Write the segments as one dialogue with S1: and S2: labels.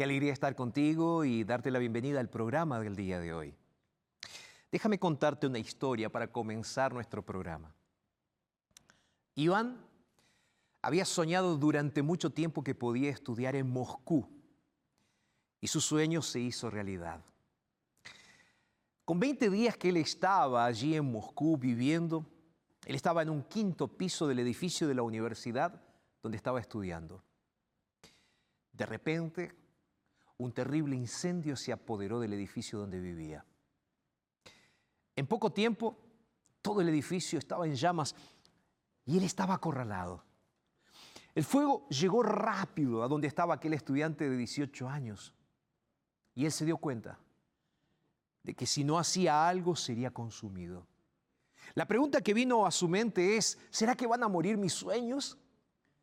S1: Qué alegría estar contigo y darte la bienvenida al programa del día de hoy. Déjame contarte una historia para comenzar nuestro programa. Iván había soñado durante mucho tiempo que podía estudiar en Moscú y su sueño se hizo realidad. Con 20 días que él estaba allí en Moscú viviendo, él estaba en un quinto piso del edificio de la universidad donde estaba estudiando. De repente, un terrible incendio se apoderó del edificio donde vivía. En poco tiempo, todo el edificio estaba en llamas y él estaba acorralado. El fuego llegó rápido a donde estaba aquel estudiante de 18 años y él se dio cuenta de que si no hacía algo sería consumido. La pregunta que vino a su mente es, ¿será que van a morir mis sueños?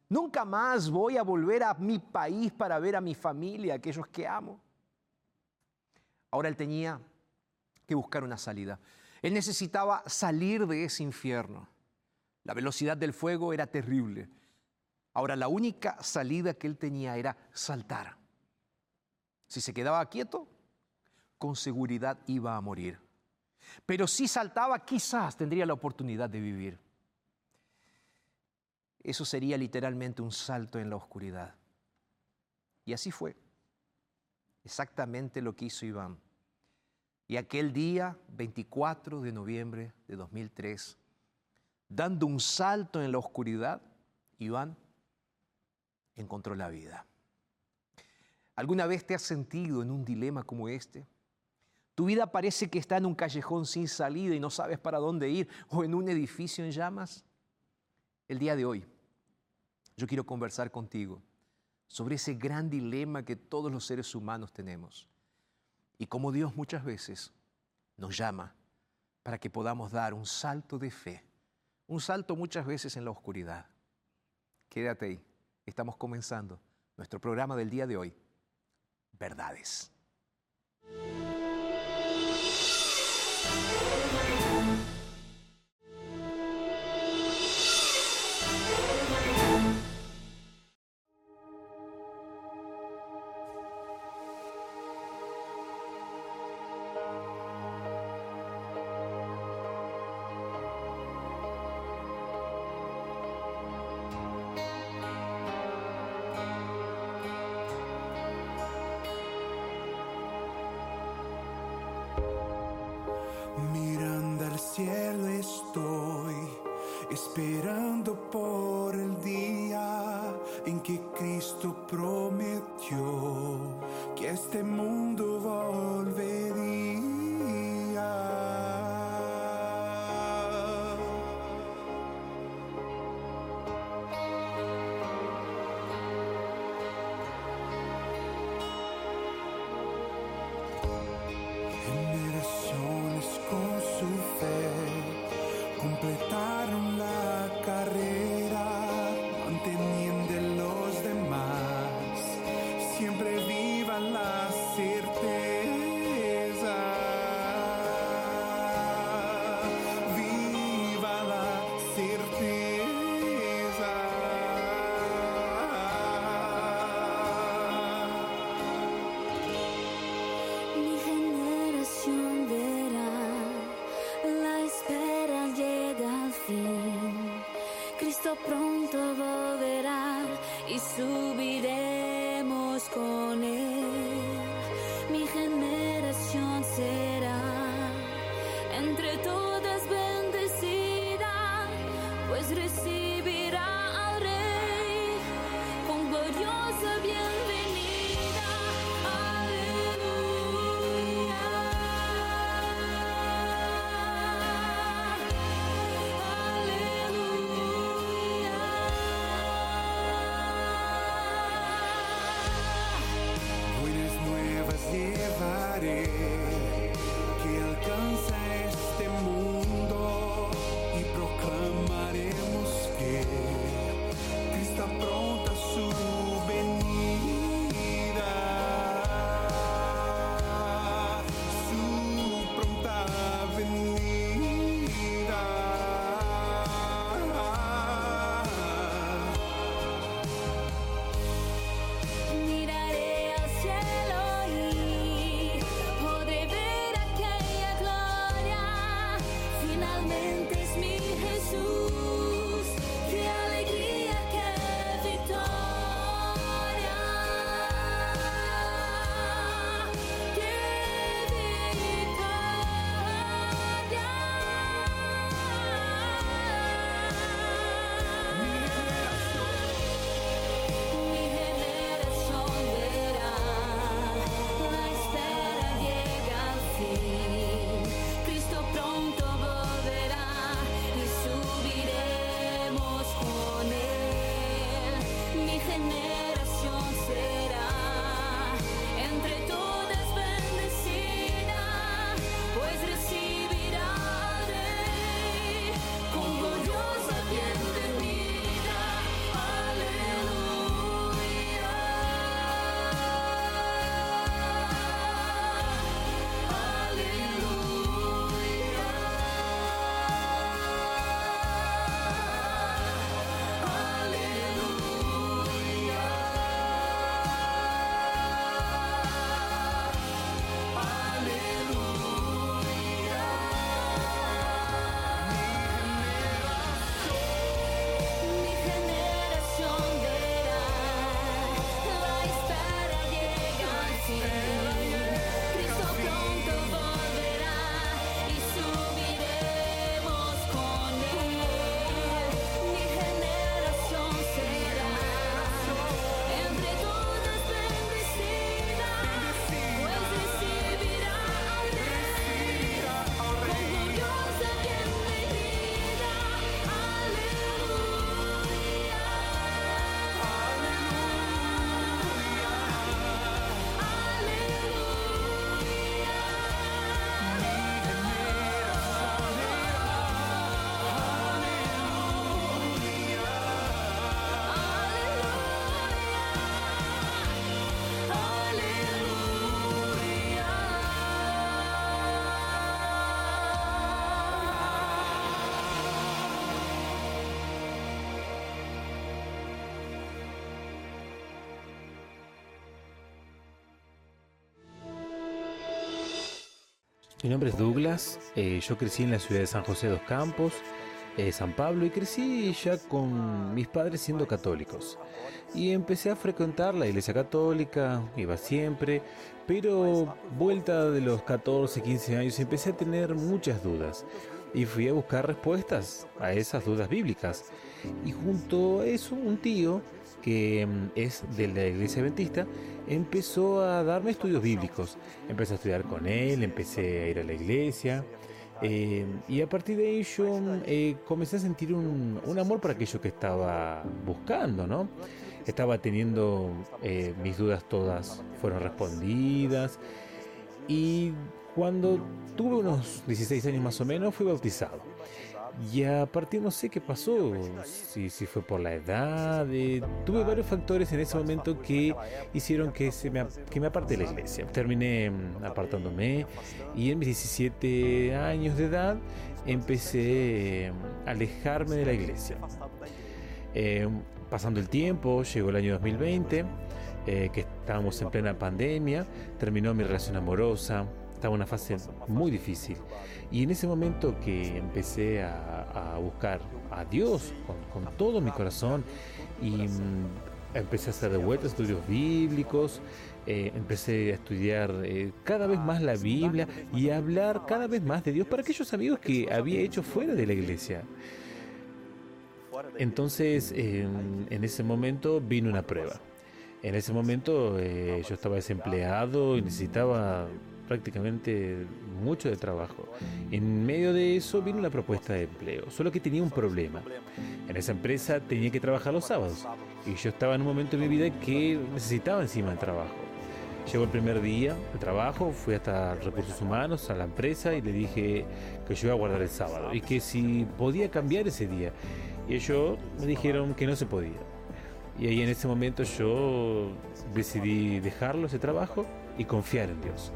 S1: Nunca más voy a volver a mi país para ver a mi familia, aquellos que amo. Ahora él tenía que buscar una salida. Él necesitaba salir de ese infierno. La velocidad del fuego era terrible. Ahora la única salida que él tenía era saltar. Si se quedaba quieto, con seguridad iba a morir. Pero si saltaba, quizás tendría la oportunidad de vivir. Eso sería literalmente un salto en la oscuridad. Y así fue. Exactamente lo que hizo Iván. Y aquel día, 24 de noviembre de 2003, dando un salto en la oscuridad, Iván encontró la vida. ¿Alguna vez te has sentido en un dilema como este? Tu vida parece que está en un callejón sin salida y no sabes para dónde ir o en un edificio en llamas. El día de hoy yo quiero conversar contigo sobre ese gran dilema que todos los seres humanos tenemos y cómo Dios muchas veces nos llama para que podamos dar un salto de fe, un salto muchas veces en la oscuridad. Quédate ahí, estamos comenzando nuestro programa del día de hoy, Verdades.
S2: esperando por el día en que Cristo prometió que este mundo
S3: Mi
S4: nombre es Douglas, eh, yo crecí en la ciudad de San José dos Campos, eh, San Pablo, y crecí ya con mis padres siendo católicos y empecé a frecuentar la iglesia católica, iba siempre, pero vuelta de los 14, 15 años empecé a tener muchas dudas y fui a buscar respuestas a esas dudas bíblicas. Y junto a eso un tío que mm, es de la iglesia adventista, empezó a darme estudios bíblicos. Empecé a estudiar con él, empecé a ir a la iglesia. Eh, y a partir de ello mm, eh, comencé a sentir un, un amor por aquello que estaba buscando, ¿no? Estaba teniendo eh, mis dudas todas fueron respondidas. Y cuando tuve unos 16 años más o menos, fui bautizado. Y a partir no sé qué pasó, si, si fue por la edad, eh, tuve varios factores en ese momento que hicieron que, se me, que me aparte de la iglesia. Terminé mm, apartándome y en mis 17 años de edad empecé eh, a alejarme de la iglesia. Pasando el tiempo, llegó el año 2020, eh, que estábamos en plena pandemia, terminó mi relación amorosa, estaba en una fase muy difícil. Y en ese momento que empecé a, buscar a Dios con, con todo mi corazón y mm, empecé a hacer de vuelta estudios bíblicos, eh, empecé a estudiar eh, cada vez más la Biblia y a hablar cada vez más de Dios para aquellos amigos que había hecho fuera de la iglesia. Entonces, en, en ese momento vino una prueba. En ese momento eh, yo estaba desempleado y necesitaba prácticamente mucho de trabajo. En medio de eso vino una propuesta de empleo, solo que tenía un problema. En esa empresa tenía que trabajar los sábados y yo estaba en un momento de mi vida que necesitaba encima el trabajo. Llegó el primer día de trabajo, fui hasta recursos humanos, a la empresa y le dije que yo iba a guardar el sábado y que si podía cambiar ese día. Y ellos me dijeron que no se podía. Y ahí en ese momento yo decidí dejarlo ese trabajo y confiar en Dios.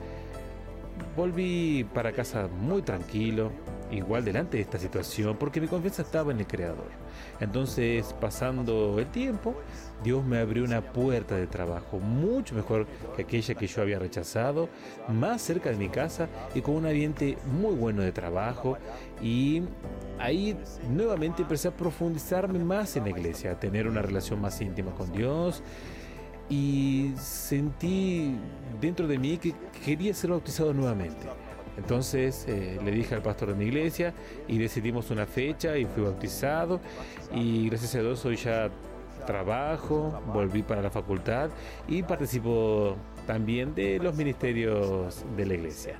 S4: Volví para casa muy tranquilo, igual delante de esta situación, porque mi confianza estaba en el Creador. Entonces, pasando el tiempo, Dios me abrió una puerta de trabajo mucho mejor que aquella que yo había rechazado, más cerca de mi casa y con un ambiente muy bueno de trabajo. Y ahí nuevamente empecé a profundizarme más en la iglesia, a tener una relación más íntima con Dios y sentí dentro de mí que quería ser bautizado nuevamente. Entonces eh, le dije al pastor de mi iglesia y decidimos una fecha y fui bautizado y gracias a Dios hoy ya trabajo, volví para la facultad y participo también de los ministerios de la iglesia.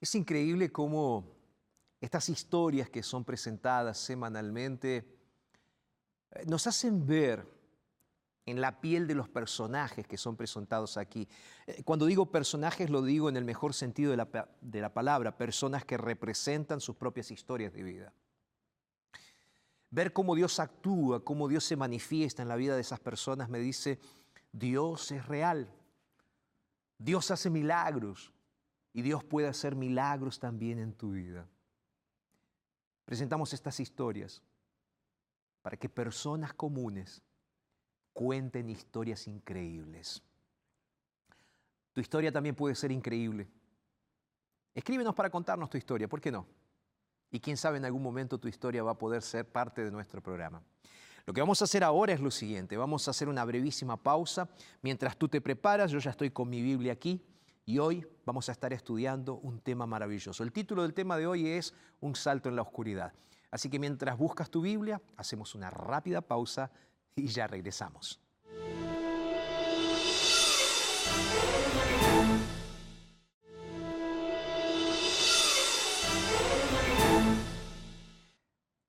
S1: Es increíble cómo estas historias que son presentadas semanalmente eh, nos hacen ver en la piel de los personajes que son presentados aquí. Eh, Cuando digo personajes lo digo en el mejor sentido de la, de la palabra, personas que representan sus propias historias de vida. Ver cómo Dios actúa, cómo Dios se manifiesta en la vida de esas personas me dice, Dios es real, Dios hace milagros y Dios puede hacer milagros también en tu vida. Presentamos estas historias para que personas comunes cuenten historias increíbles. Tu historia también puede ser increíble. Escríbenos para contarnos tu historia, ¿por qué no? Y quién sabe, en algún momento tu historia va a poder ser parte de nuestro programa. Lo que vamos a hacer ahora es lo siguiente, vamos a hacer una brevísima pausa. Mientras tú te preparas, yo ya estoy con mi Biblia aquí y hoy vamos a estar estudiando un tema maravilloso. El título del tema de hoy es Un salto en la oscuridad. Así que mientras buscas tu Biblia, hacemos una rápida pausa y ya regresamos.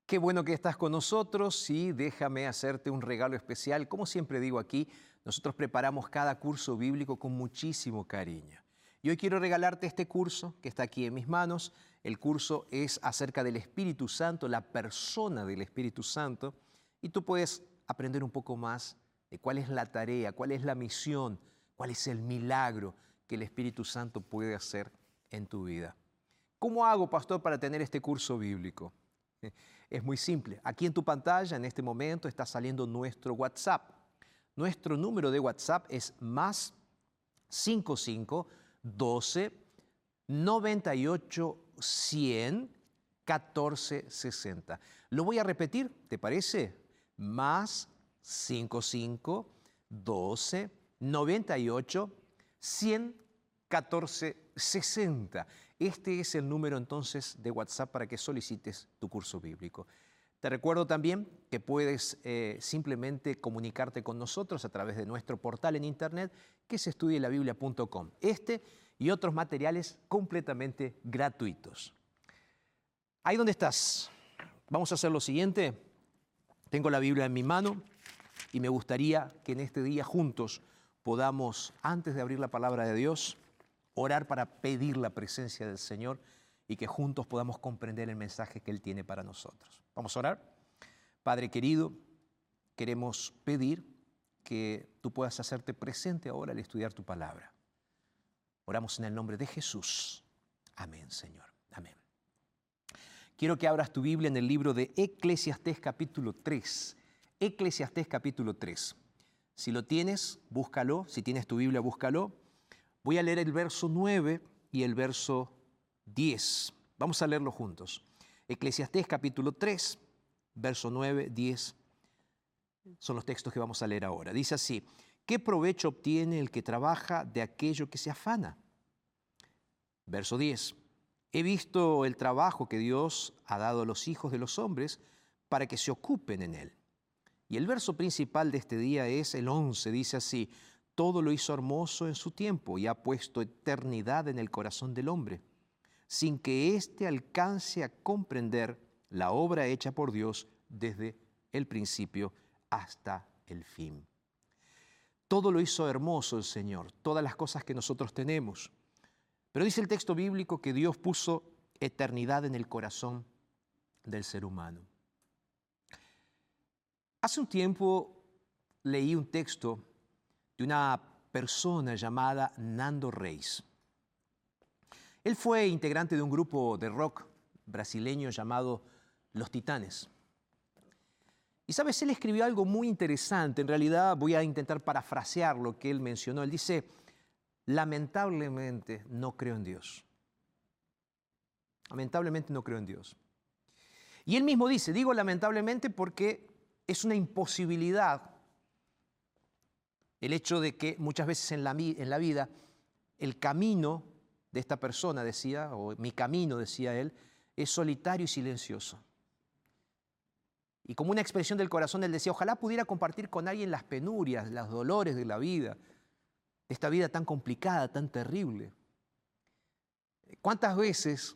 S1: Qué bueno que estás con nosotros y déjame hacerte un regalo especial. Como siempre digo aquí, nosotros preparamos cada curso bíblico con muchísimo cariño. Y hoy quiero regalarte este curso que está aquí en mis manos. El curso es acerca del Espíritu Santo, la persona del Espíritu Santo. Y tú puedes aprender un poco más de cuál es la tarea, cuál es la misión, cuál es el milagro que el Espíritu Santo puede hacer en tu vida. ¿Cómo hago, pastor, para tener este curso bíblico? Es muy simple. Aquí en tu pantalla en este momento está saliendo nuestro WhatsApp. Nuestro número de WhatsApp es más 55 12 98 100 14 60. Lo voy a repetir, ¿te parece? Más 55 12 98 100 14 60. Este es el número entonces de WhatsApp para que solicites tu curso bíblico. Te recuerdo también que puedes eh, simplemente comunicarte con nosotros a través de nuestro portal en internet que es estudielabiblia.com. Este y otros materiales completamente gratuitos. Ahí donde estás. Vamos a hacer lo siguiente. Tengo la Biblia en mi mano y me gustaría que en este día juntos podamos, antes de abrir la palabra de Dios, orar para pedir la presencia del Señor y que juntos podamos comprender el mensaje que Él tiene para nosotros. Vamos a orar. Padre querido, queremos pedir que tú puedas hacerte presente ahora al estudiar tu palabra. Oramos en el nombre de Jesús. Amén, Señor. Amén. Quiero que abras tu Biblia en el libro de Eclesiastés capítulo 3. Eclesiastés capítulo 3. Si lo tienes, búscalo. Si tienes tu Biblia, búscalo. Voy a leer el verso 9 y el verso 10. Vamos a leerlo juntos. Eclesiastés capítulo 3, verso 9, 10. Son los textos que vamos a leer ahora. Dice así, ¿qué provecho obtiene el que trabaja de aquello que se afana? Verso 10. He visto el trabajo que Dios ha dado a los hijos de los hombres para que se ocupen en él. Y el verso principal de este día es el 11, dice así, todo lo hizo hermoso en su tiempo y ha puesto eternidad en el corazón del hombre, sin que éste alcance a comprender la obra hecha por Dios desde el principio hasta el fin. Todo lo hizo hermoso el Señor, todas las cosas que nosotros tenemos. Pero dice el texto bíblico que Dios puso eternidad en el corazón del ser humano. Hace un tiempo leí un texto de una persona llamada Nando Reis. Él fue integrante de un grupo de rock brasileño llamado Los Titanes. Y sabes, él escribió algo muy interesante, en realidad voy a intentar parafrasear lo que él mencionó. Él dice, lamentablemente no creo en Dios. Lamentablemente no creo en Dios. Y él mismo dice, digo lamentablemente porque es una imposibilidad el hecho de que muchas veces en la, vida el camino de esta persona, decía, o mi camino, decía él, es solitario y silencioso. Y como una expresión del corazón, él decía, ojalá pudiera compartir con alguien las penurias, los dolores de la vida, esta vida tan complicada, tan terrible. ¿Cuántas veces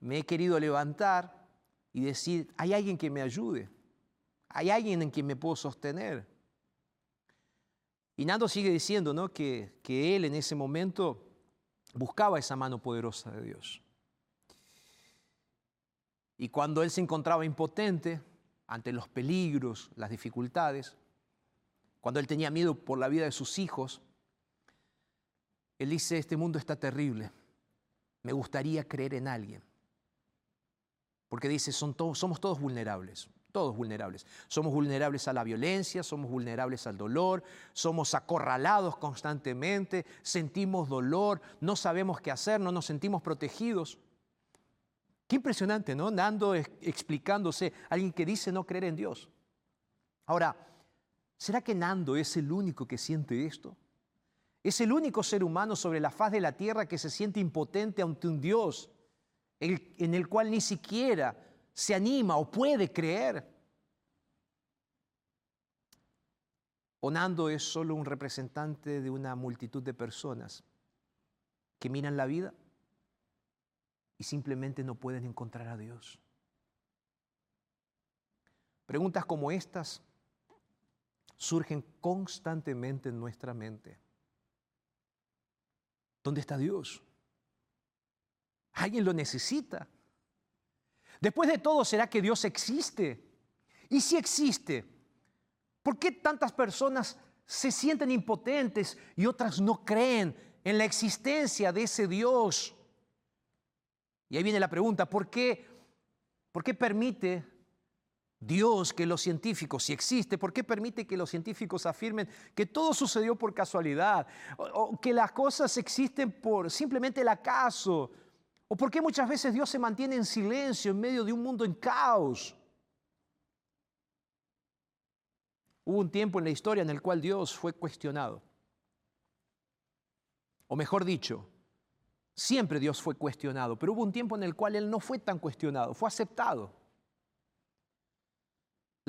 S1: me he querido levantar y decir, hay alguien que me ayude? Hay alguien en quien me puedo sostener. Y Nando sigue diciendo ¿no? que, que él en ese momento buscaba esa mano poderosa de Dios. Y cuando él se encontraba impotente ante los peligros, las dificultades, cuando él tenía miedo por la vida de sus hijos, él dice, este mundo está terrible, me gustaría creer en alguien. Porque dice, son somos todos vulnerables todos vulnerables. Somos vulnerables a la violencia, somos vulnerables al dolor, somos acorralados constantemente, sentimos dolor, no sabemos qué hacer, no nos sentimos protegidos. Qué impresionante, ¿no? Nando explicándose, alguien que dice no creer en Dios. Ahora, ¿será que Nando es el único que siente esto? ¿Es el único ser humano sobre la faz de la tierra que se siente impotente ante un Dios en el cual ni siquiera se anima o puede creer. Onando es solo un representante de una multitud de personas que miran la vida y simplemente no pueden encontrar a Dios. Preguntas como estas surgen constantemente en nuestra mente. ¿Dónde está Dios? ¿Alguien lo necesita? Después de todo, ¿será que Dios existe? Y si existe, ¿por qué tantas personas se sienten impotentes y otras no creen en la existencia de ese Dios? Y ahí viene la pregunta, ¿por qué, por qué permite Dios que los científicos, si existe, ¿por qué permite que los científicos afirmen que todo sucedió por casualidad? O, que las cosas existen por simplemente el acaso ¿O por qué muchas veces Dios se mantiene en silencio en medio de un mundo en caos? Hubo un tiempo en la historia en el cual Dios fue cuestionado. O mejor dicho, Siempre Dios fue cuestionado, pero hubo un tiempo en el cual Él no fue tan cuestionado, fue aceptado.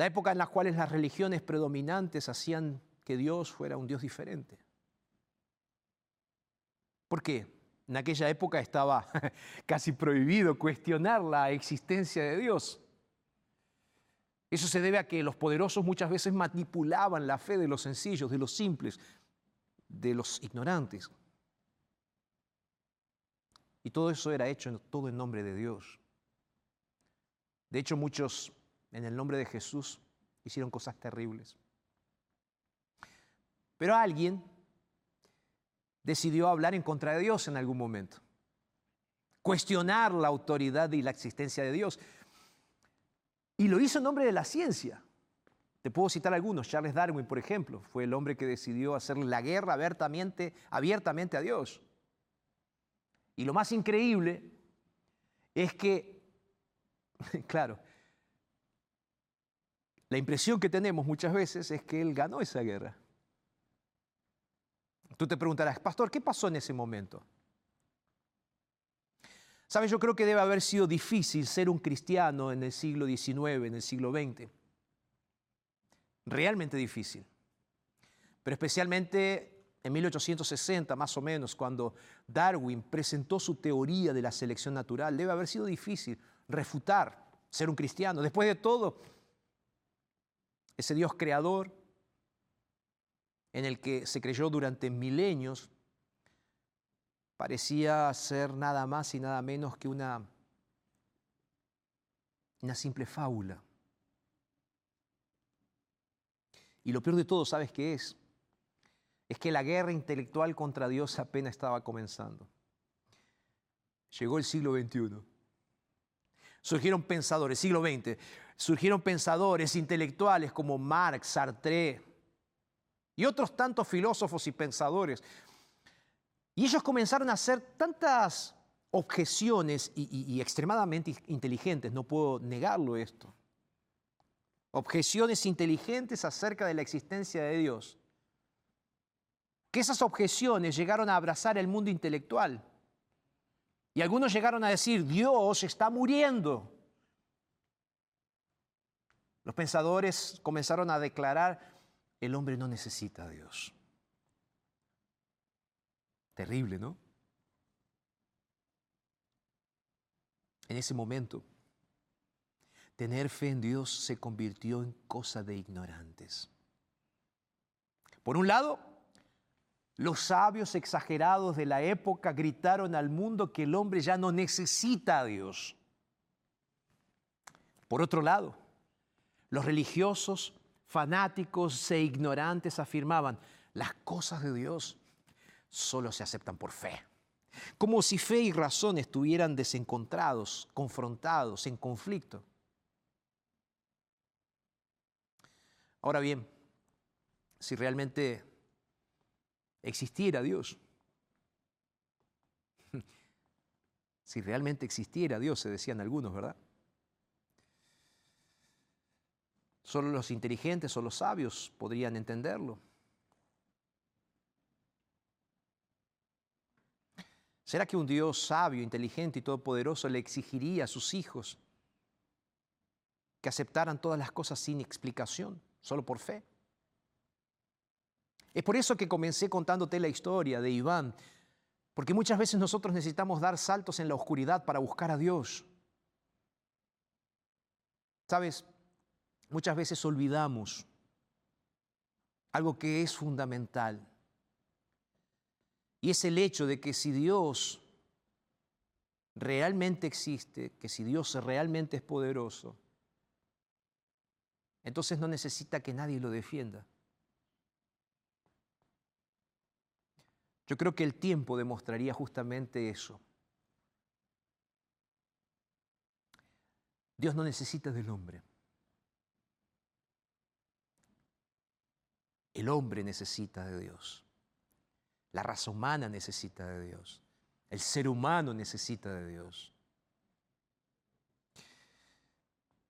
S1: La época en la cual las religiones predominantes hacían que Dios fuera un Dios diferente. ¿Por qué? En aquella época estaba casi prohibido cuestionar la existencia de Dios. Eso se debe a que los poderosos muchas veces manipulaban la fe de los sencillos, de los simples, de los ignorantes. Y todo eso era hecho todo en nombre de Dios. De hecho, muchos en el nombre de Jesús hicieron cosas terribles. Pero alguien decidió hablar en contra de Dios en algún momento, cuestionar la autoridad y la existencia de Dios. Y lo hizo en nombre de la ciencia. Te puedo citar algunos. Charles Darwin, por ejemplo, fue el hombre que decidió hacer la guerra abiertamente, abiertamente a Dios. Y lo más increíble es que, claro, la impresión que tenemos muchas veces es que él ganó esa guerra. Tú te preguntarás, pastor, ¿qué pasó en ese momento? Sabes, yo creo que debe haber sido difícil ser un cristiano en el siglo XIX, en el siglo XX. Realmente difícil. Pero especialmente en 1860, más o menos, cuando Darwin presentó su teoría de la selección natural, debe haber sido difícil refutar ser un cristiano. Después de todo, ese Dios creador en el que se creyó durante milenios, parecía ser nada más y nada menos que una, una simple fábula. Y lo peor de todo, ¿sabes qué es? Es que la guerra intelectual contra Dios apenas estaba comenzando. Llegó el siglo XXI. Surgieron pensadores, siglo XX, surgieron pensadores intelectuales como Marx, Sartre y otros tantos filósofos y pensadores. Y ellos comenzaron a hacer tantas objeciones y, extremadamente inteligentes, no puedo negarlo esto. Objeciones inteligentes acerca de la existencia de Dios. Que esas objeciones llegaron a abrazar el mundo intelectual. Y algunos llegaron a decir, Dios está muriendo. Los pensadores comenzaron a declarar, el hombre no necesita a Dios. Terrible, ¿no? En ese momento, tener fe en Dios se convirtió en cosa de ignorantes. Por un lado, los sabios exagerados de la época gritaron al mundo que el hombre ya no necesita a Dios. Por otro lado, los religiosos, fanáticos e ignorantes afirmaban, las cosas de Dios solo se aceptan por fe. Como si fe y razón estuvieran desencontrados, confrontados, en conflicto. Ahora bien, si realmente existiera Dios, si realmente existiera Dios, se decían algunos, ¿verdad? Solo los inteligentes o los sabios podrían entenderlo. ¿Será que un Dios sabio, inteligente y todopoderoso le exigiría a sus hijos que aceptaran todas las cosas sin explicación, solo por fe? Es por eso que comencé contándote la historia de Iván, porque muchas veces nosotros necesitamos dar saltos en la oscuridad para buscar a Dios. ¿Sabes? Muchas veces olvidamos algo que es fundamental. Y es el hecho de que si Dios realmente existe, que si Dios realmente es poderoso, entonces no necesita que nadie lo defienda. Yo creo que el tiempo demostraría justamente eso. Dios no necesita del hombre. El hombre necesita de Dios. La raza humana necesita de Dios. El ser humano necesita de Dios.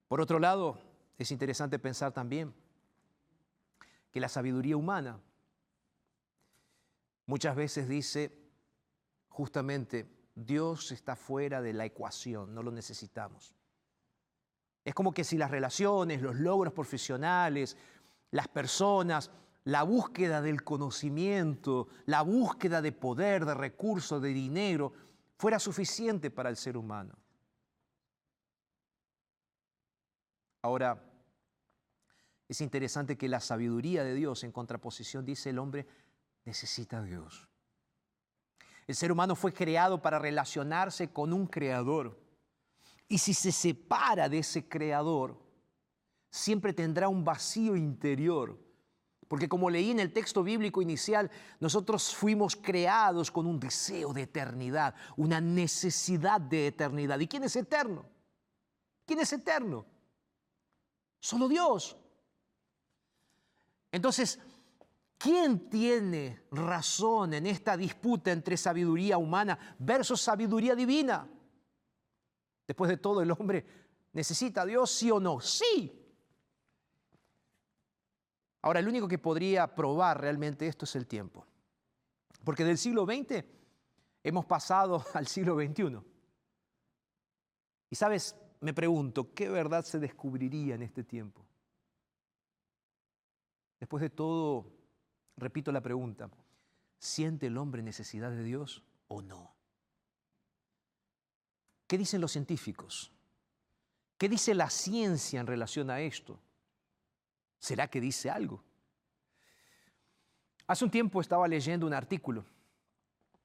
S1: Por otro lado, es interesante pensar también que la sabiduría humana muchas veces dice justamente Dios está fuera de la ecuación, no lo necesitamos. Es como que si las relaciones, los logros profesionales, las personas, la búsqueda del conocimiento, la búsqueda de poder, de recursos, de dinero, fuera suficiente para el ser humano. Ahora, es interesante que la sabiduría de Dios en contraposición dice el hombre necesita a Dios. El ser humano fue creado para relacionarse con un creador. Y si se separa de ese creador, siempre tendrá un vacío interior. Porque como leí en el texto bíblico inicial, nosotros fuimos creados con un deseo de eternidad, una necesidad de eternidad. ¿Y quién es eterno? ¿Quién es eterno? Solo Dios. Entonces, ¿quién tiene razón en esta disputa entre sabiduría humana versus sabiduría divina? Después de todo, el hombre necesita a Dios, sí o no. Sí. Ahora, el único que podría probar realmente esto es el tiempo. Porque del siglo XX hemos pasado al siglo XXI. Y sabes, me pregunto, ¿qué verdad se descubriría en este tiempo? Después de todo, repito la pregunta, ¿siente el hombre necesidad de Dios o no? ¿Qué dicen los científicos? ¿Qué dice la ciencia en relación a esto? ¿Será que dice algo? Hace un tiempo estaba leyendo un artículo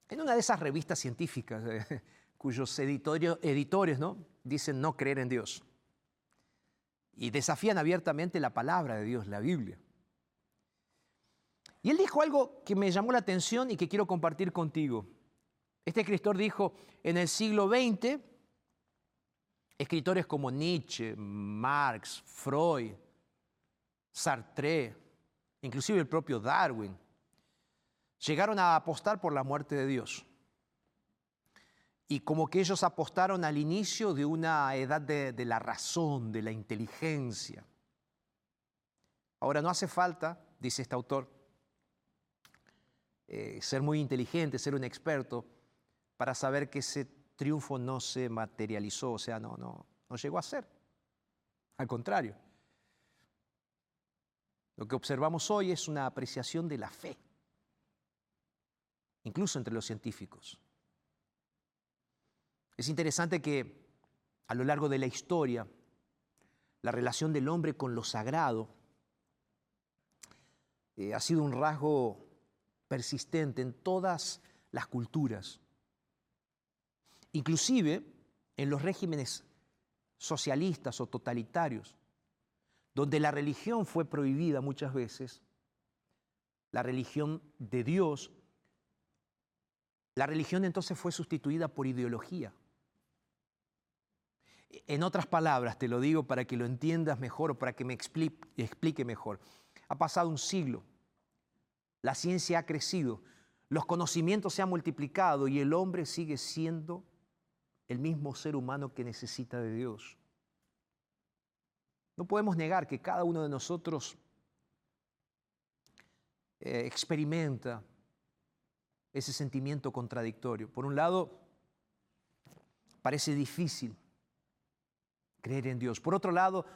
S1: en una de esas revistas científicas eh, cuyos editores ¿no? dicen no creer en Dios y desafían abiertamente la palabra de Dios, la Biblia. Y él dijo algo que me llamó la atención y que quiero compartir contigo. Este escritor dijo, en el siglo XX, escritores como Nietzsche, Marx, Freud, Sartre, inclusive el propio Darwin, llegaron a apostar por la muerte de Dios. Y como que ellos apostaron al inicio de una edad de, la razón, de la inteligencia. Ahora, no hace falta, dice este autor, eh, ser muy inteligente, ser un experto, para saber que ese triunfo no se materializó, o sea, no, no, no llegó a ser. Al contrario, lo que observamos hoy es una apreciación de la fe, incluso entre los científicos. Es interesante que a lo largo de la historia, la relación del hombre con lo sagrado eh, ha sido un rasgo persistente en todas las culturas, inclusive en los regímenes socialistas o totalitarios, donde la religión fue prohibida muchas veces, la religión de Dios, la religión entonces fue sustituida por ideología. En otras palabras, te lo digo para que lo entiendas mejor para que me explique, explique mejor. Ha pasado un siglo la ciencia ha crecido, los conocimientos se han multiplicado y el hombre sigue siendo el mismo ser humano que necesita de Dios. No podemos negar que cada uno de nosotros eh, experimenta ese sentimiento contradictorio. Por un lado, parece difícil creer en Dios. Por otro lado,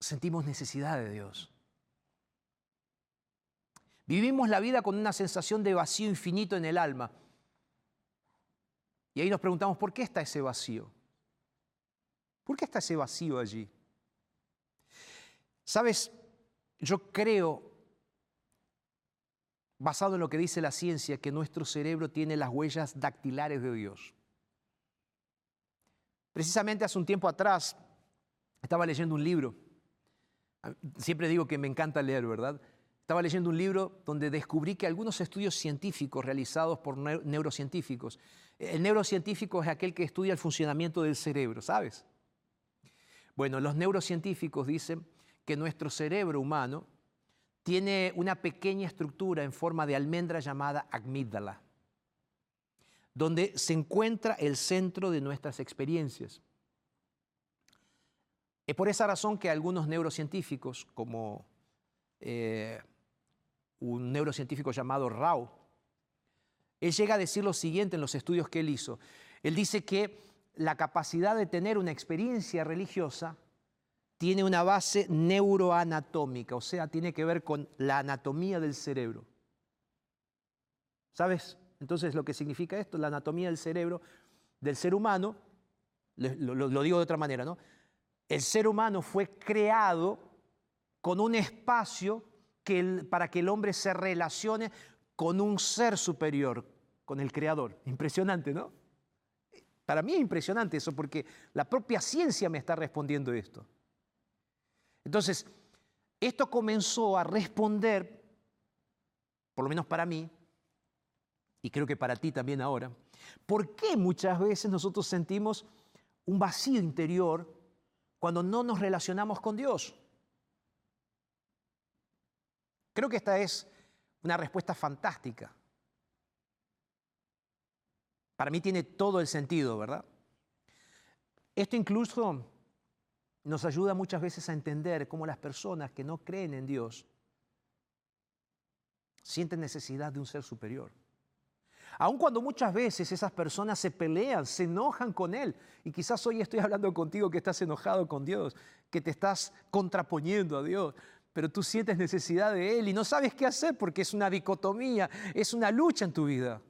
S1: sentimos necesidad de Dios. Vivimos la vida con una sensación de vacío infinito en el alma. Y ahí nos preguntamos, ¿por qué está ese vacío? ¿Por qué está ese vacío allí? Sabes, yo creo, basado en lo que dice la ciencia, que nuestro cerebro tiene las huellas dactilares de Dios. Precisamente hace un tiempo atrás estaba leyendo un libro. Siempre digo que me encanta leer, ¿verdad? Estaba leyendo un libro donde descubrí que algunos estudios científicos realizados por neurocientíficos, el neurocientífico es aquel que estudia el funcionamiento del cerebro, ¿sabes? Bueno, los neurocientíficos dicen que nuestro cerebro humano tiene una pequeña estructura en forma de almendra llamada amígdala, donde se encuentra el centro de nuestras experiencias. Es por esa razón que algunos neurocientíficos, como eh, un neurocientífico llamado Rao, Él llega a decir lo siguiente en los estudios que él hizo. Él dice que la capacidad de tener una experiencia religiosa tiene una base neuroanatómica, o sea, tiene que ver con la anatomía del cerebro. ¿Sabes? Entonces lo que significa esto, la anatomía del cerebro del ser humano, lo, digo de otra manera, ¿no? El ser humano fue creado con un espacio que para que el hombre se relacione con un ser superior, con el creador. Impresionante, ¿no? Para mí es impresionante eso porque la propia ciencia me está respondiendo esto. Entonces, esto comenzó a responder, por lo menos para mí, y creo que para ti también ahora, ¿por qué muchas veces nosotros sentimos un vacío interior cuando no nos relacionamos con Dios? Creo que esta es una respuesta fantástica. Para mí tiene todo el sentido, ¿verdad? Esto incluso nos ayuda muchas veces a entender cómo las personas que no creen en Dios sienten necesidad de un ser superior. Aun cuando muchas veces esas personas se pelean, se enojan con Él, y quizás hoy estoy hablando contigo que estás enojado con Dios, que te estás contraponiendo a Dios, pero tú sientes necesidad de Él y no sabes qué hacer porque es una dicotomía, es una lucha en tu vida.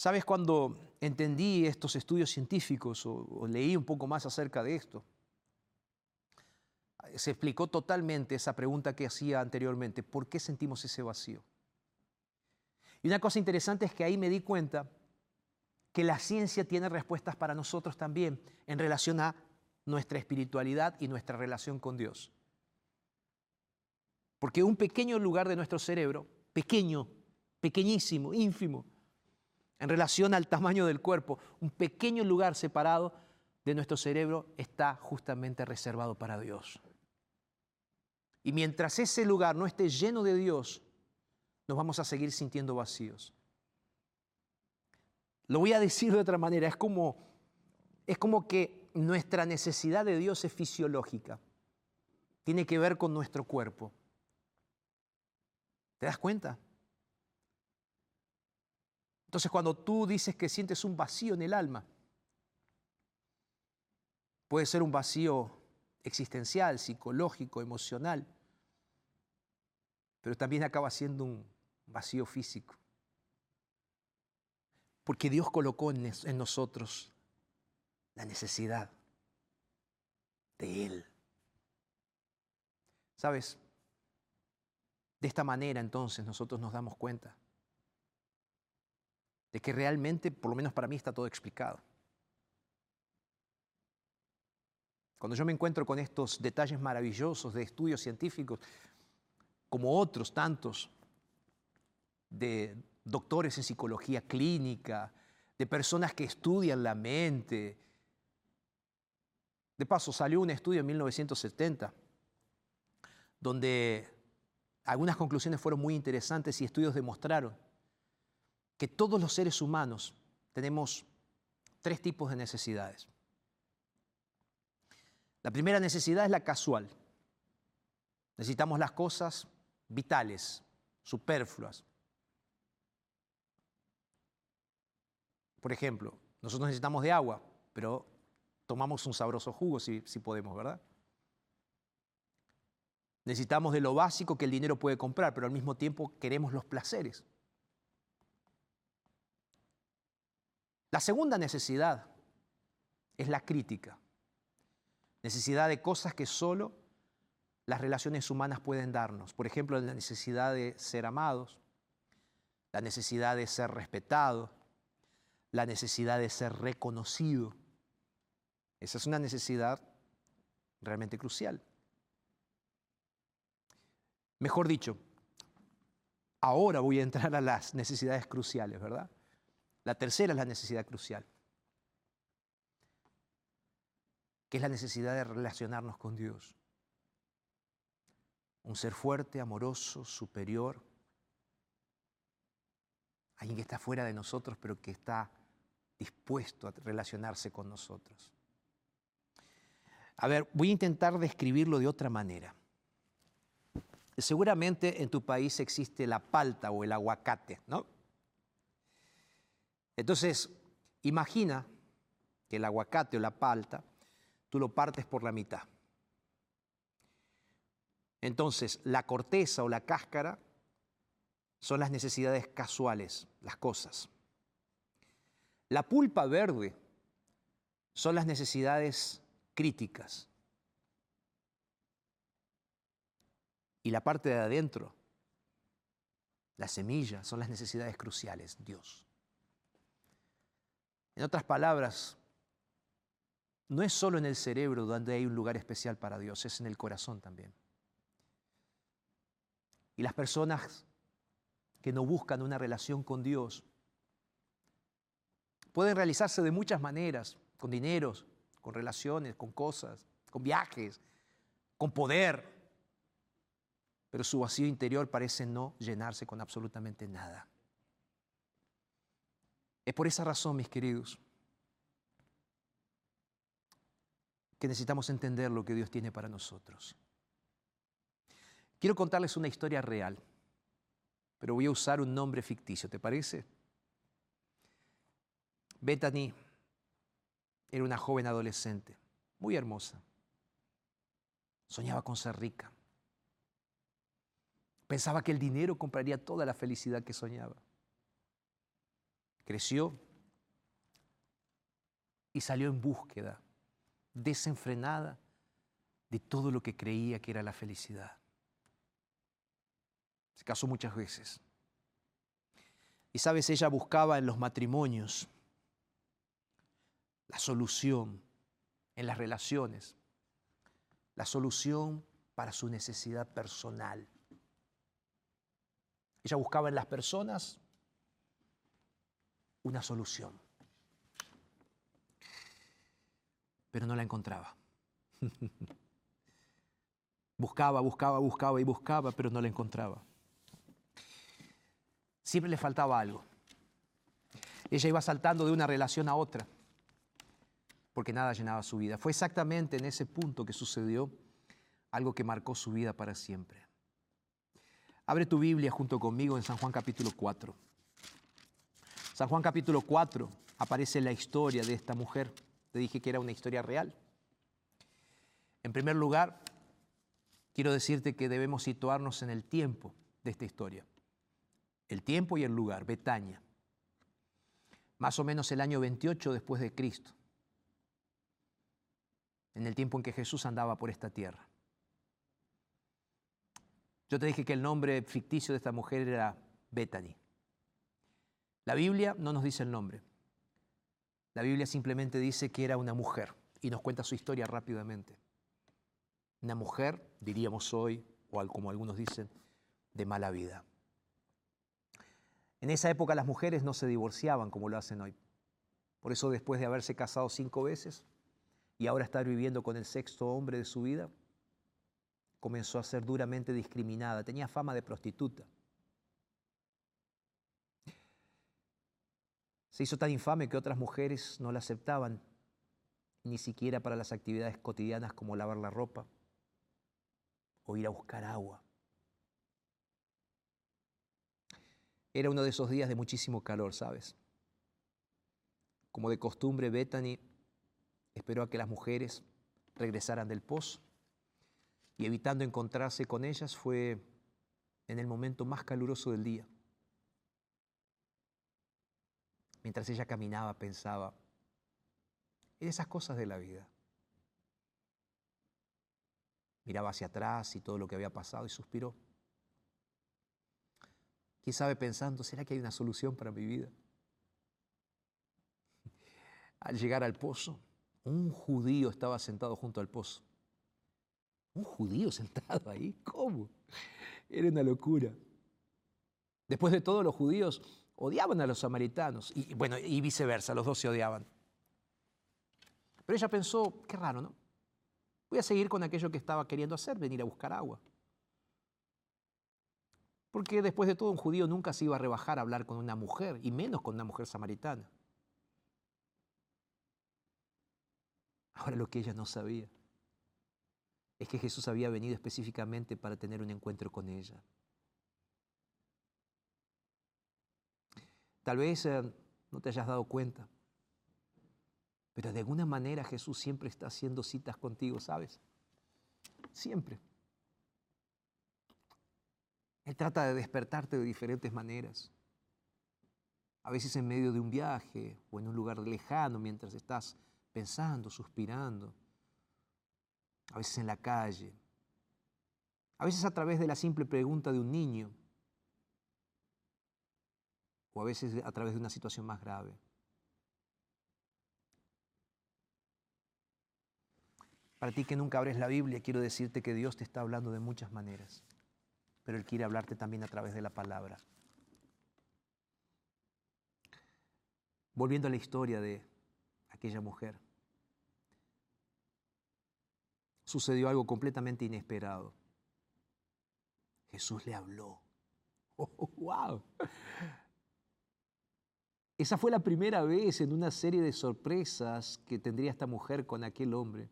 S1: ¿Sabes cuando entendí estos estudios científicos o, o leí un poco más acerca de esto? Se explicó totalmente esa pregunta que hacía anteriormente, ¿por qué sentimos ese vacío? Y una cosa interesante es que ahí me di cuenta que la ciencia tiene respuestas para nosotros también en relación a nuestra espiritualidad y nuestra relación con Dios. Porque un pequeño lugar de nuestro cerebro, pequeño, pequeñísimo, ínfimo, en relación al tamaño del cuerpo, un pequeño lugar separado de nuestro cerebro está justamente reservado para Dios. Y mientras ese lugar no esté lleno de Dios, nos vamos a seguir sintiendo vacíos. Lo voy a decir de otra manera, es como, es como que nuestra necesidad de Dios es fisiológica, tiene que ver con nuestro cuerpo. ¿Te das cuenta? Entonces cuando tú dices que sientes un vacío en el alma, puede ser un vacío existencial, psicológico, emocional, pero también acaba siendo un vacío físico. Porque Dios colocó en, nosotros la necesidad de Él. ¿Sabes? De esta manera entonces nosotros nos damos cuenta de que realmente, por lo menos para mí, está todo explicado. Cuando yo me encuentro con estos detalles maravillosos de estudios científicos, como otros tantos, de doctores en psicología clínica, de personas que estudian la mente. De paso, salió un estudio en 1970 donde algunas conclusiones fueron muy interesantes y estudios demostraron que todos los seres humanos tenemos tres tipos de necesidades. La primera necesidad es la casual. Necesitamos las cosas vitales, superfluas. Por ejemplo, nosotros necesitamos de agua, pero tomamos un sabroso jugo si, podemos, ¿verdad? Necesitamos de lo básico que el dinero puede comprar, pero al mismo tiempo queremos los placeres. La segunda necesidad es la crítica. Necesidad de cosas que solo las relaciones humanas pueden darnos. Por ejemplo, la necesidad de ser amados, la necesidad de ser respetado, la necesidad de ser reconocido. Esa es una necesidad realmente crucial. Mejor dicho, ahora voy a entrar a las necesidades cruciales, ¿verdad? La tercera es la necesidad crucial, que es la necesidad de relacionarnos con Dios. Un ser fuerte, amoroso, superior, alguien que está fuera de nosotros, pero que está dispuesto a relacionarse con nosotros. A ver, voy a intentar describirlo de otra manera. Seguramente en tu país existe la palta o el aguacate, ¿no? Entonces, imagina que el aguacate o la palta, tú lo partes por la mitad. Entonces, la corteza o la cáscara son las necesidades casuales, las cosas. La pulpa verde son las necesidades críticas. Y la parte de adentro, la semilla, son las necesidades cruciales, Dios. En otras palabras, no es solo en el cerebro donde hay un lugar especial para Dios, es en el corazón también. Y las personas que no buscan una relación con Dios pueden realizarse de muchas maneras, con dineros, con relaciones, con cosas, con viajes, con poder, pero su vacío interior parece no llenarse con absolutamente nada. Es por esa razón, mis queridos, que necesitamos entender lo que Dios tiene para nosotros. Quiero contarles una historia real, pero voy a usar un nombre ficticio, ¿te parece? Bethany era una joven adolescente, muy hermosa. Soñaba con ser rica. Pensaba que el dinero compraría toda la felicidad que soñaba. Creció y salió en búsqueda desenfrenada de todo lo que creía que era la felicidad. Se casó muchas veces. Y sabes, ella buscaba en los matrimonios la solución, en las relaciones, la solución para su necesidad personal. Ella buscaba en las personas una solución, pero no la encontraba. buscaba, buscaba, buscaba y buscaba, pero no la encontraba. Siempre le faltaba algo. Ella iba saltando de una relación a otra, porque nada llenaba su vida. Fue exactamente en ese punto que sucedió algo que marcó su vida para siempre. Abre tu Biblia junto conmigo en San Juan capítulo 4. San Juan capítulo 4 aparece la historia de esta mujer. Te dije que era una historia real. En primer lugar, quiero decirte que debemos situarnos en el tiempo de esta historia. El tiempo y el lugar, Betania. Más o menos el año 28 después de Cristo. En el tiempo en que Jesús andaba por esta tierra. Yo te dije que el nombre ficticio de esta mujer era Bethany. La Biblia no nos dice el nombre. La Biblia simplemente dice que era una mujer y nos cuenta su historia rápidamente. Una mujer, diríamos hoy, o como algunos dicen, de mala vida. En esa época las mujeres no se divorciaban como lo hacen hoy. Por eso después de haberse casado cinco veces y ahora estar viviendo con el sexto hombre de su vida, comenzó a ser duramente discriminada, tenía fama de prostituta. Se hizo tan infame que otras mujeres no la aceptaban, ni siquiera para las actividades cotidianas como lavar la ropa o ir a buscar agua. Era uno de esos días de muchísimo calor, ¿sabes? Como de costumbre, Bethany esperó a que las mujeres regresaran del pozo y evitando encontrarse con ellas fue en el momento más caluroso del día. Mientras ella caminaba pensaba en esas cosas de la vida. Miraba hacia atrás y todo lo que había pasado y suspiró. ¿Quién sabe pensando, ¿será que hay una solución para mi vida? Al llegar al pozo, un judío estaba sentado junto al pozo. Un judío sentado ahí, ¿cómo? Era una locura. Después de todo, los judíos odiaban a los samaritanos y bueno, y viceversa, los dos se odiaban. Pero ella pensó, qué raro, ¿no? Voy a seguir con aquello que estaba queriendo hacer, venir a buscar agua. Porque después de todo, un judío nunca se iba a rebajar a hablar con una mujer, y menos con una mujer samaritana. Ahora lo que ella no sabía es que Jesús había venido específicamente para tener un encuentro con ella. Tal vez eh, no te hayas dado cuenta, pero de alguna manera Jesús siempre está haciendo citas contigo, ¿sabes? Siempre. Él trata de despertarte de diferentes maneras. A veces en medio de un viaje o en un lugar lejano mientras estás pensando, suspirando. A veces en la calle. A veces a través de la simple pregunta de un niño. A veces a través de una situación más grave. Para ti que nunca abres la Biblia, quiero decirte que Dios te está hablando de muchas maneras, pero Él quiere hablarte también a través de la palabra. Volviendo a la historia de aquella mujer, sucedió algo completamente inesperado. Jesús le habló. Oh, ¡Wow! Esa fue la primera vez en una serie de sorpresas que tendría esta mujer con aquel hombre.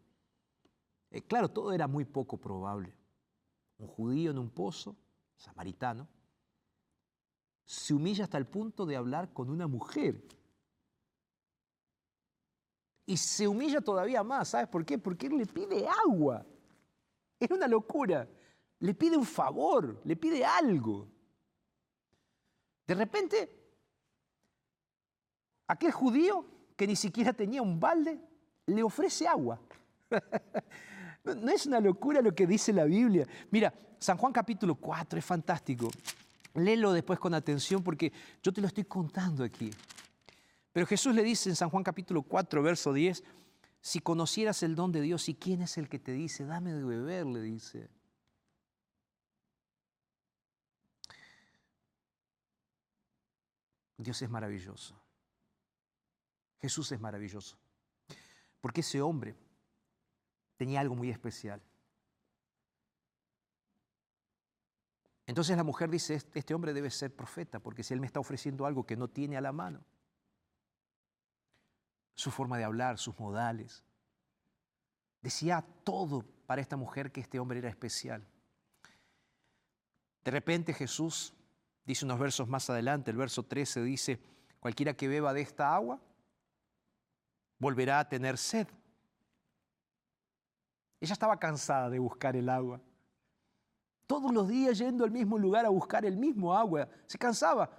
S1: Eh, claro, todo era muy poco probable. Un judío en un pozo, samaritano, se humilla hasta el punto de hablar con una mujer. Y se humilla todavía más, ¿sabes por qué? Porque él le pide agua. Es una locura. Le pide un favor, le pide algo. De repente, aquel judío que ni siquiera tenía un balde, le ofrece agua. No, es una locura lo que dice la Biblia. Mira, San Juan capítulo 4 es fantástico. Léelo después con atención porque yo te lo estoy contando aquí. Pero Jesús le dice en San Juan capítulo 4, verso 10, si conocieras el don de Dios y quién es el que te dice, dame de beber, le dice. Dios es maravilloso. Jesús es maravilloso. Porque ese hombre tenía algo muy especial. Entonces la mujer dice, "Este- este hombre debe ser profeta, porque si él me está ofreciendo algo que no tiene a la mano, su forma de hablar, sus modales, decía todo para esta mujer que este hombre era especial. De repente Jesús dice unos versos más adelante, el verso 13 dice, cualquiera que beba de esta agua volverá a tener sed. Ella estaba cansada de buscar el agua. Todos los días yendo al mismo lugar a buscar el mismo agua. Se cansaba.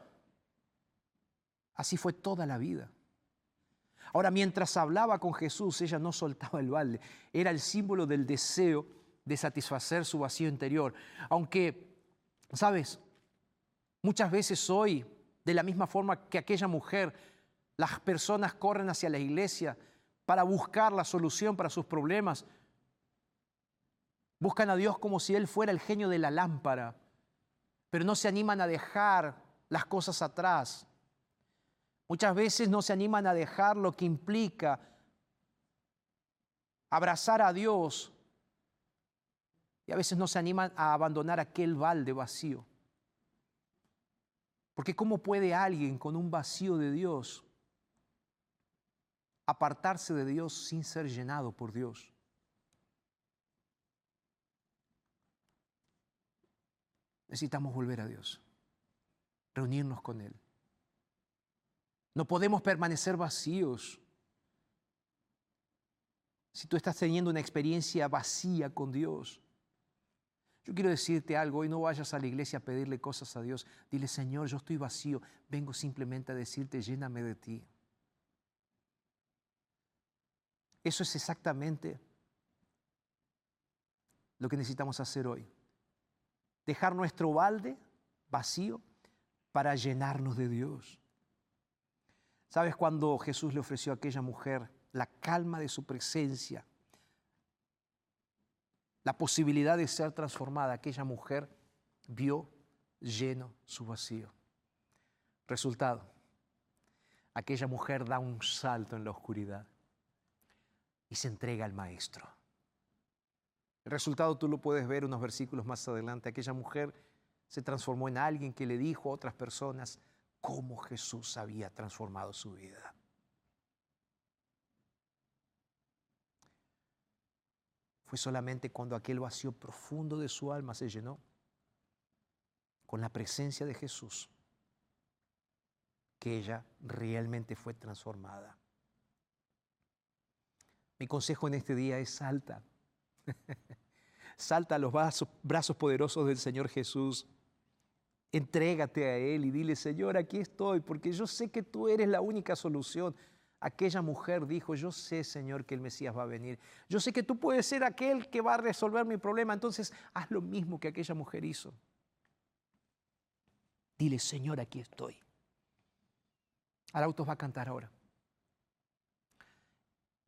S1: Así fue toda la vida. Ahora, mientras hablaba con Jesús, ella no soltaba el balde. Era el símbolo del deseo de satisfacer su vacío interior. Aunque, ¿sabes? Muchas veces hoy, de la misma forma que aquella mujer, las personas corren hacia la iglesia para buscar la solución para sus problemas. Buscan a Dios como si Él fuera el genio de la lámpara, pero no se animan a dejar las cosas atrás. Muchas veces no se animan a dejar lo que implica abrazar a Dios y a veces no se animan a abandonar aquel balde vacío. Porque ¿cómo puede alguien con un vacío de Dios apartarse de Dios sin ser llenado por Dios? Necesitamos volver a Dios, reunirnos con Él. No podemos permanecer vacíos. Si tú estás teniendo una experiencia vacía con Dios, yo quiero decirte algo, hoy no vayas a la iglesia a pedirle cosas a Dios. Dile, Señor, yo estoy vacío, vengo simplemente a decirte, lléname de ti. Eso es exactamente lo que necesitamos hacer hoy. Dejar nuestro balde vacío para llenarnos de Dios. ¿Sabes cuando Jesús le ofreció a aquella mujer la calma de su presencia? La posibilidad de ser transformada, aquella mujer vio lleno su vacío. Resultado, aquella mujer da un salto en la oscuridad y se entrega al maestro. El resultado tú lo puedes ver unos versículos más adelante. Aquella mujer se transformó en alguien que le dijo a otras personas cómo Jesús había transformado su vida. Fue solamente cuando aquel vacío profundo de su alma se llenó con la presencia de Jesús que ella realmente fue transformada. Mi consejo en este día es salta. salta a los brazos, poderosos del Señor Jesús. Entrégate a Él y dile, Señor, aquí estoy, porque yo sé que tú eres la única solución. Aquella mujer dijo, yo sé, Señor, que el Mesías va a venir. Yo sé que tú puedes ser aquel que va a resolver mi problema. Entonces, haz lo mismo que aquella mujer hizo. Dile, Señor, aquí estoy. Arautos va a cantar ahora.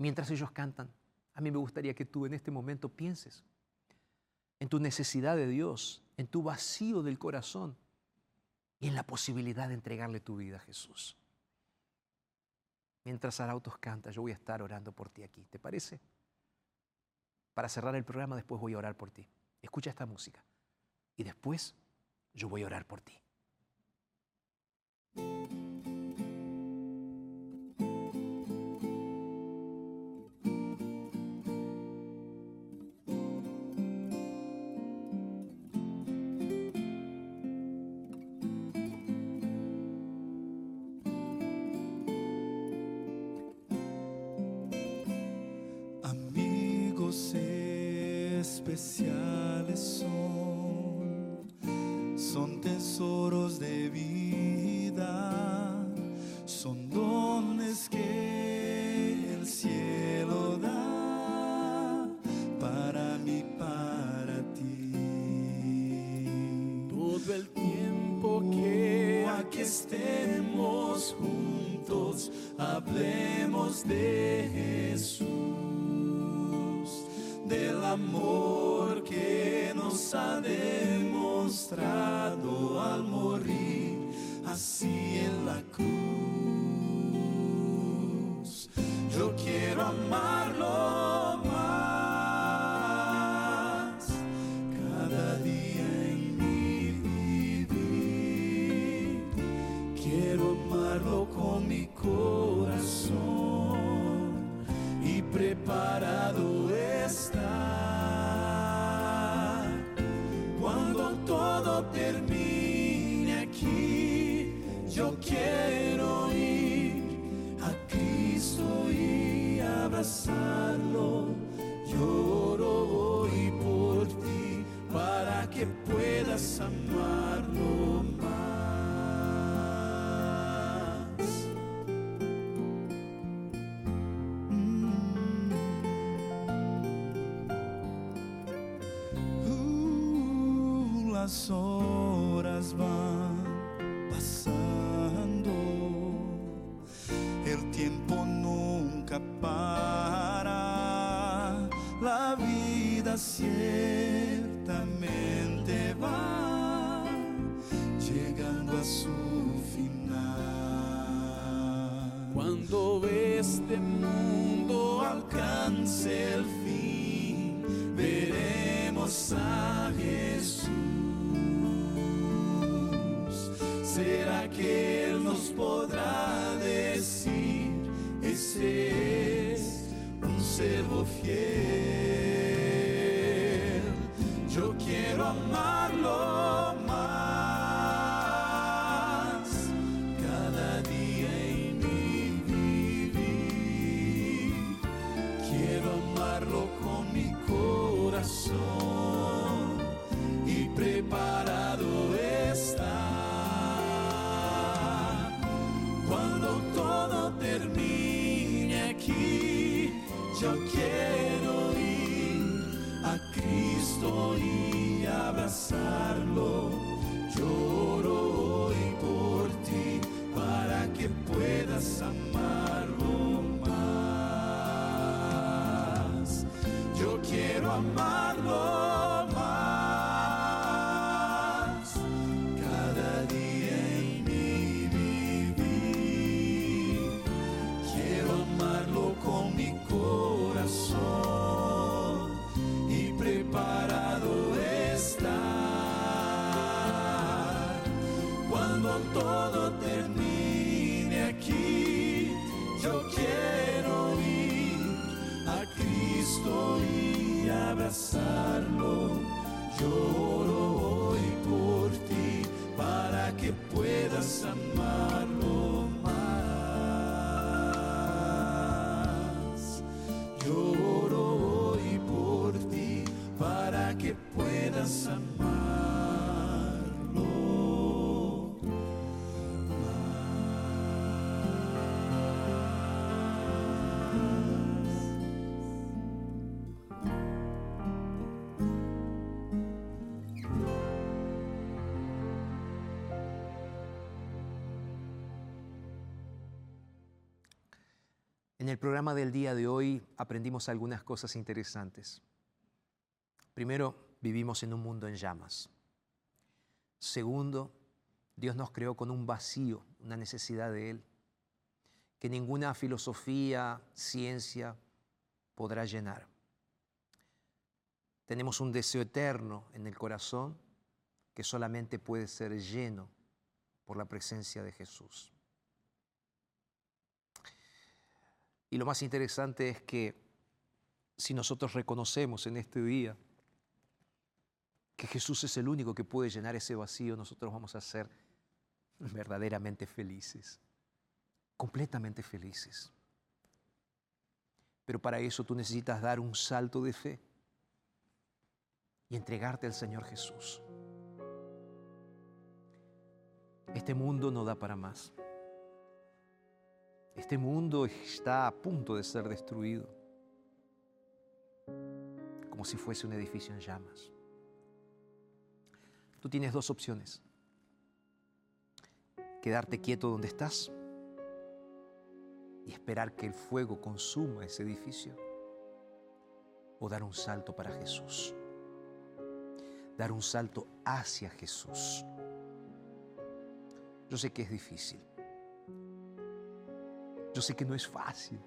S1: Mientras ellos cantan, a mí me gustaría que tú en este momento pienses en tu necesidad de Dios, en tu vacío del corazón y en la posibilidad de entregarle tu vida a Jesús. Mientras Arautos canta, yo voy a estar orando por ti aquí. ¿Te parece? Para cerrar el programa, después voy a orar por ti. Escucha esta música. Y después yo voy a orar por ti.
S5: Alcance el fin, veremos a Jesús. ¿Será que Él nos podrá decir, ese es un servo fiel? Amarlo con mi corazón y preparado está. Cuando todo termine aquí, yo quiero
S1: En el programa del día de hoy aprendimos algunas cosas interesantes. Primero, vivimos en un mundo en llamas. Segundo, Dios nos creó con un vacío, una necesidad de Él, que ninguna filosofía, ciencia podrá llenar. Tenemos un deseo eterno en el corazón que solamente puede ser lleno por la presencia de Jesús. Y lo más interesante es que si nosotros reconocemos en este día que Jesús es el único que puede llenar ese vacío, nosotros vamos a ser verdaderamente felices, completamente felices. Pero para eso tú necesitas dar un salto de fe y entregarte al Señor Jesús. Este mundo no da para más. Este mundo está a punto de ser destruido, como si fuese un edificio en llamas. Tú tienes dos opciones. Quedarte quieto donde estás y esperar que el fuego consuma ese edificio. O dar un salto para Jesús. Dar un salto hacia Jesús. Yo sé que es difícil. Yo sé que no es fácil,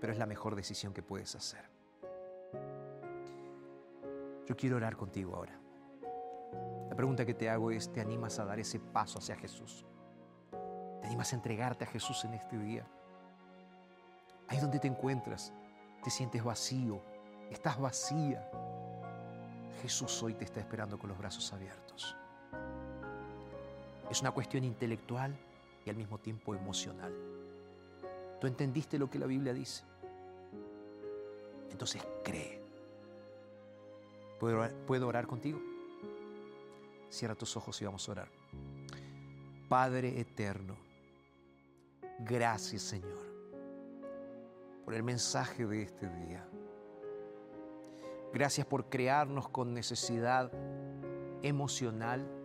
S1: pero es la mejor decisión que puedes hacer. Yo quiero orar contigo ahora. La pregunta que te hago es, ¿te animas a dar ese paso hacia Jesús? ¿Te animas a entregarte a Jesús en este día? Ahí donde te encuentras, te sientes vacío, estás vacía. Jesús hoy te está esperando con los brazos abiertos. Es una cuestión intelectual, y al mismo tiempo emocional. ¿Tú entendiste lo que la Biblia dice? Entonces cree. ¿Puedo orar, ¿Puedo orar contigo? Cierra tus ojos y vamos a orar. Padre eterno, gracias Señor por el mensaje de este día. Gracias por crearnos con necesidad emocional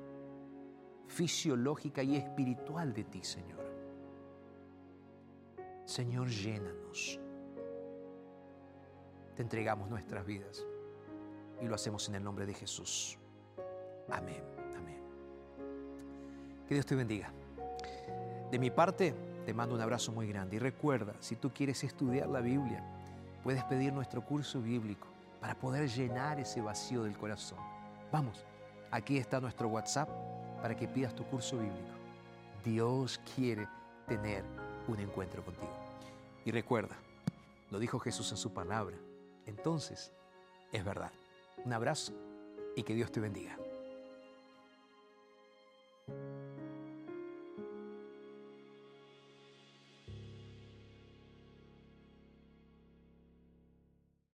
S1: fisiológica y espiritual de ti, Señor. Señor, llénanos. Te entregamos nuestras vidas y lo hacemos en el nombre de Jesús. Amén, amén. Que Dios te bendiga. De mi parte, te mando un abrazo muy grande y recuerda, si tú quieres estudiar la Biblia, puedes pedir nuestro curso bíblico para poder llenar ese vacío del corazón. Vamos, aquí está nuestro WhatsApp para que pidas tu curso bíblico. Dios quiere tener un encuentro contigo. Y recuerda, lo dijo Jesús en su palabra. Entonces, es verdad. Un abrazo y que Dios te bendiga.